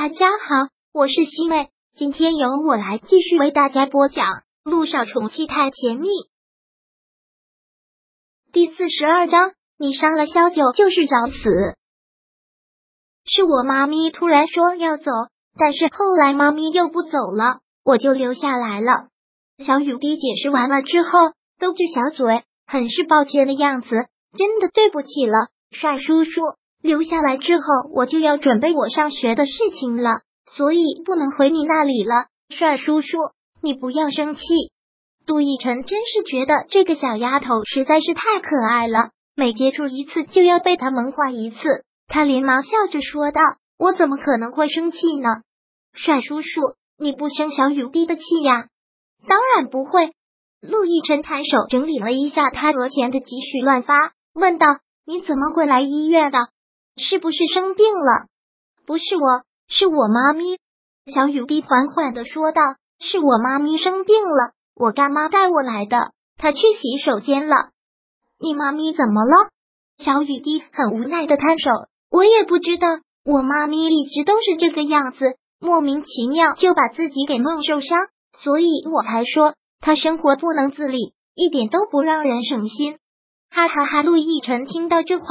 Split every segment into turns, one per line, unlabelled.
大家好，我是西妹，今天由我来继续为大家播讲《路上宠妻太甜蜜》第四十二章。你伤了萧九就是找死。是我妈咪突然说要走，但是后来妈咪又不走了，我就留下来了。小雨滴解释完了之后，嘟着小嘴，很是抱歉的样子。真的对不起了，帅叔叔。留下来之后，我就要准备我上学的事情了，所以不能回你那里了。帅叔叔，你不要生气。杜奕晨真是觉得这个小丫头实在是太可爱了，每接触一次就要被她萌化一次。他连忙笑着说道：“我怎么可能会生气呢？帅叔叔，你不生小雨滴的气呀？当然不会。”陆亦辰抬手整理了一下他额前的积蓄，乱发，问道：“你怎么会来医院的？”是不是生病了？不是我，是我妈咪。小雨滴缓缓的说道：“是我妈咪生病了，我干妈带我来的。她去洗手间了。你妈咪怎么了？”小雨滴很无奈的摊手：“我也不知道，我妈咪一直都是这个样子，莫名其妙就把自己给弄受伤，所以我才说她生活不能自理，一点都不让人省心。”哈哈哈！陆亦辰听到这话。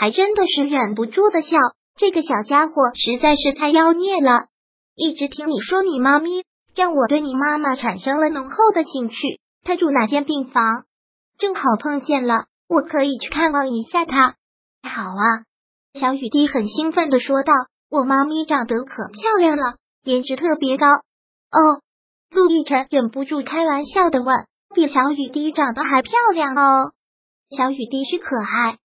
还真的是忍不住的笑，这个小家伙实在是太妖孽了。一直听你说你妈咪，让我对你妈妈产生了浓厚的兴趣。她住哪间病房？正好碰见了，我可以去看望一下她。好啊，小雨滴很兴奋的说道：“我妈咪长得可漂亮了，颜值特别高。”哦，陆亦辰忍不住开玩笑的问：“比小雨滴长得还漂亮哦？”小雨滴是可爱。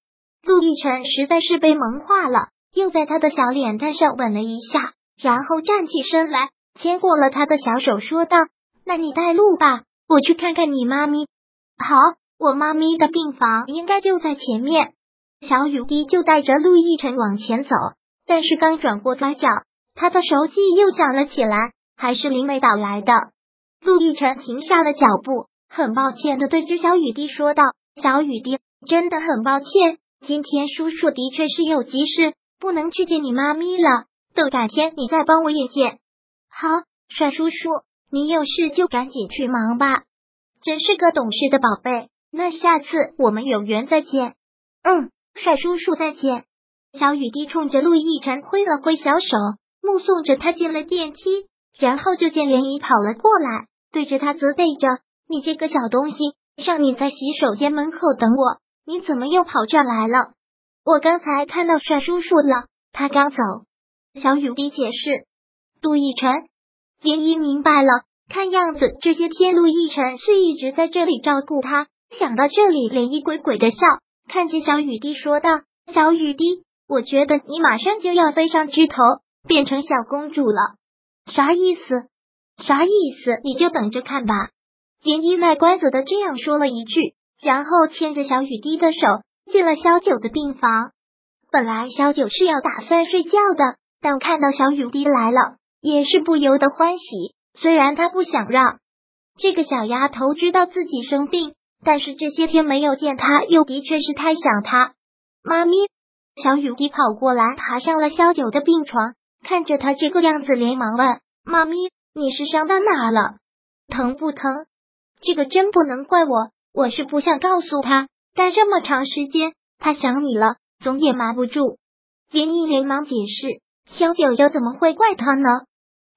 陆亦辰实在是被萌化了，又在他的小脸蛋上吻了一下，然后站起身来，牵过了他的小手，说道：“那你带路吧，我去看看你妈咪。”好，我妈咪的病房应该就在前面。小雨滴就带着陆亦辰往前走，但是刚转过拐角，他的手机又响了起来，还是林美打来的。陆亦辰停下了脚步，很抱歉的对着小雨滴说道：“小雨滴，真的很抱歉。”今天叔叔的确是有急事，不能去见你妈咪了。等改天你再帮我引见。好，帅叔叔，你有事就赶紧去忙吧。真是个懂事的宝贝。那下次我们有缘再见。嗯，帅叔叔再见。小雨滴冲着陆亦辰挥了挥小手，目送着他进了电梯，然后就见涟漪跑了过来，对着他责备着：“你这个小东西，让你在洗手间门口等我。”你怎么又跑这来了？我刚才看到帅叔叔了，他刚走。小雨滴解释。杜奕辰，林一明白了，看样子这些天陆亦辰是一直在这里照顾他。想到这里，涟漪鬼鬼的笑，看着小雨滴说道：“小雨滴，我觉得你马上就要飞上枝头，变成小公主了。啥意思？啥意思？你就等着看吧。”林一卖关子的这样说了一句。然后牵着小雨滴的手进了萧九的病房。本来萧九是要打算睡觉的，但看到小雨滴来了，也是不由得欢喜。虽然他不想让这个小丫头知道自己生病，但是这些天没有见她，又的确是太想她。妈咪，小雨滴跑过来，爬上了萧九的病床，看着他这个样子，连忙问：“妈咪，你是伤到哪了？疼不疼？这个真不能怪我。”我是不想告诉他，但这么长时间，他想你了，总也瞒不住。林毅连忙解释，萧九又怎么会怪他呢？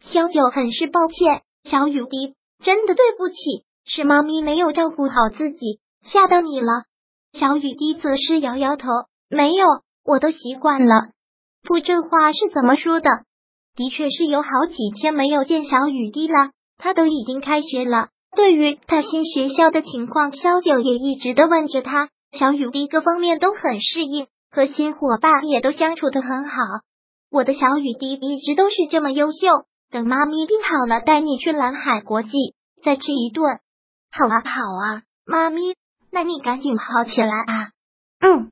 萧九很是抱歉，小雨滴，真的对不起，是妈咪没有照顾好自己，吓到你了。小雨滴则是摇摇头，没有，我都习惯了。不，这话是怎么说的？的确是有好几天没有见小雨滴了，他都已经开学了。对于他新学校的情况，萧九也一直的问着他。小雨滴各方面都很适应，和新伙伴也都相处的很好。我的小雨滴一直都是这么优秀。等妈咪病好了，带你去蓝海国际再吃一顿。好啊，好啊，妈咪，那你赶紧好起来啊。嗯，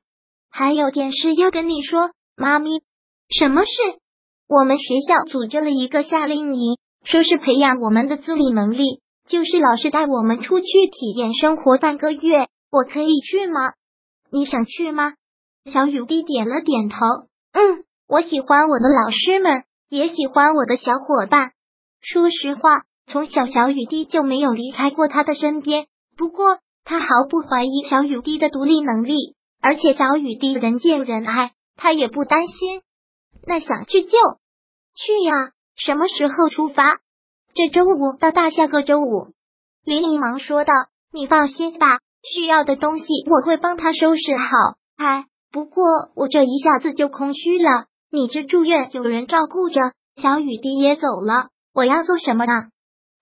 还有件事要跟你说，妈咪。什么事？我们学校组织了一个夏令营，说是培养我们的自理能力。就是老师带我们出去体验生活半个月，我可以去吗？你想去吗？小雨滴点了点头。嗯，我喜欢我的老师们，也喜欢我的小伙伴。说实话，从小小雨滴就没有离开过他的身边。不过，他毫不怀疑小雨滴的独立能力，而且小雨滴人见人爱，他也不担心。那想去就去呀，什么时候出发？这周五到大下个周五。林林忙说道：“你放心吧，需要的东西我会帮他收拾好。哎，不过我这一下子就空虚了。你这住院有人照顾着，小雨滴也走了，我要做什么呢？”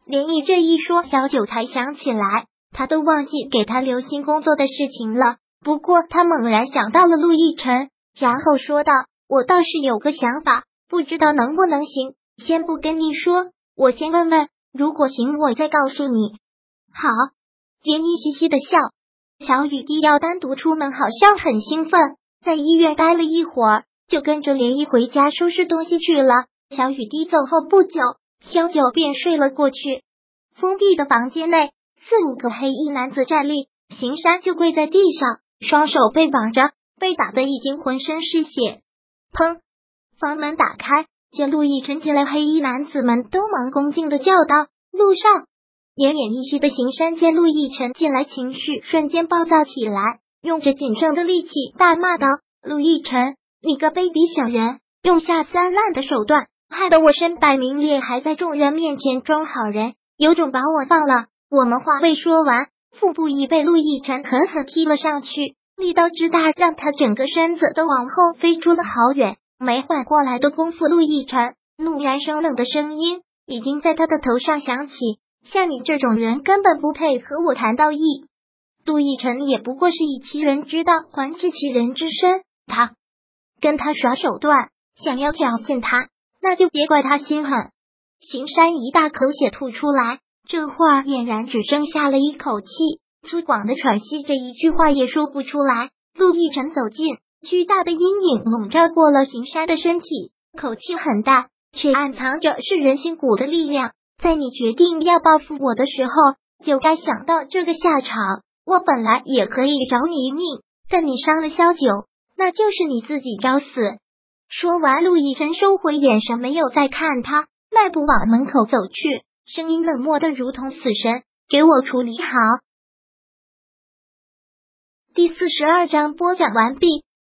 林毅这一说，小九才想起来，他都忘记给他留心工作的事情了。不过他猛然想到了陆亦辰，然后说道：“我倒是有个想法，不知道能不能行。先不跟你说。”我先问问，如果行，我再告诉你。好，连依嘻嘻的笑。小雨滴要单独出门，好像很兴奋。在医院待了一会儿，就跟着连依回家收拾东西去了。小雨滴走后不久，萧九便睡了过去。封闭的房间内，四五个黑衣男子站立，行山就跪在地上，双手被绑着，被打得已经浑身是血。砰！房门打开。见陆亦辰进来，黑衣男子们都忙恭敬的叫道：“路上！”奄奄一息的行山见陆亦辰进来，情绪瞬间暴躁起来，用着仅剩的力气大骂道：“陆亦辰，你个卑鄙小人，用下三滥的手段，害得我身败名裂，还在众人面前装好人，有种把我放了！”我们话未说完，腹部已被陆亦辰狠狠踢了上去，力道之大，让他整个身子都往后飞出了好远。没缓过来的功夫，陆亦辰怒然生冷的声音已经在他的头上响起：“像你这种人，根本不配和我谈道义。”陆亦辰也不过是以其人之道还治其人之身，他跟他耍手段，想要挑衅他，那就别怪他心狠。邢山一大口血吐出来，这话俨然只剩下了一口气，粗犷的喘息着，一句话也说不出来。陆亦辰走近。巨大的阴影笼罩过了行山的身体，口气很大，却暗藏着是人心骨的力量。在你决定要报复我的时候，就该想到这个下场。我本来也可以饶你一命，但你伤了萧九，那就是你自己找死。说完，陆亦辰收回眼神，没有再看他，迈步往门口走去，声音冷漠的如同死神：“给我处理好。”第四十二章播讲完毕。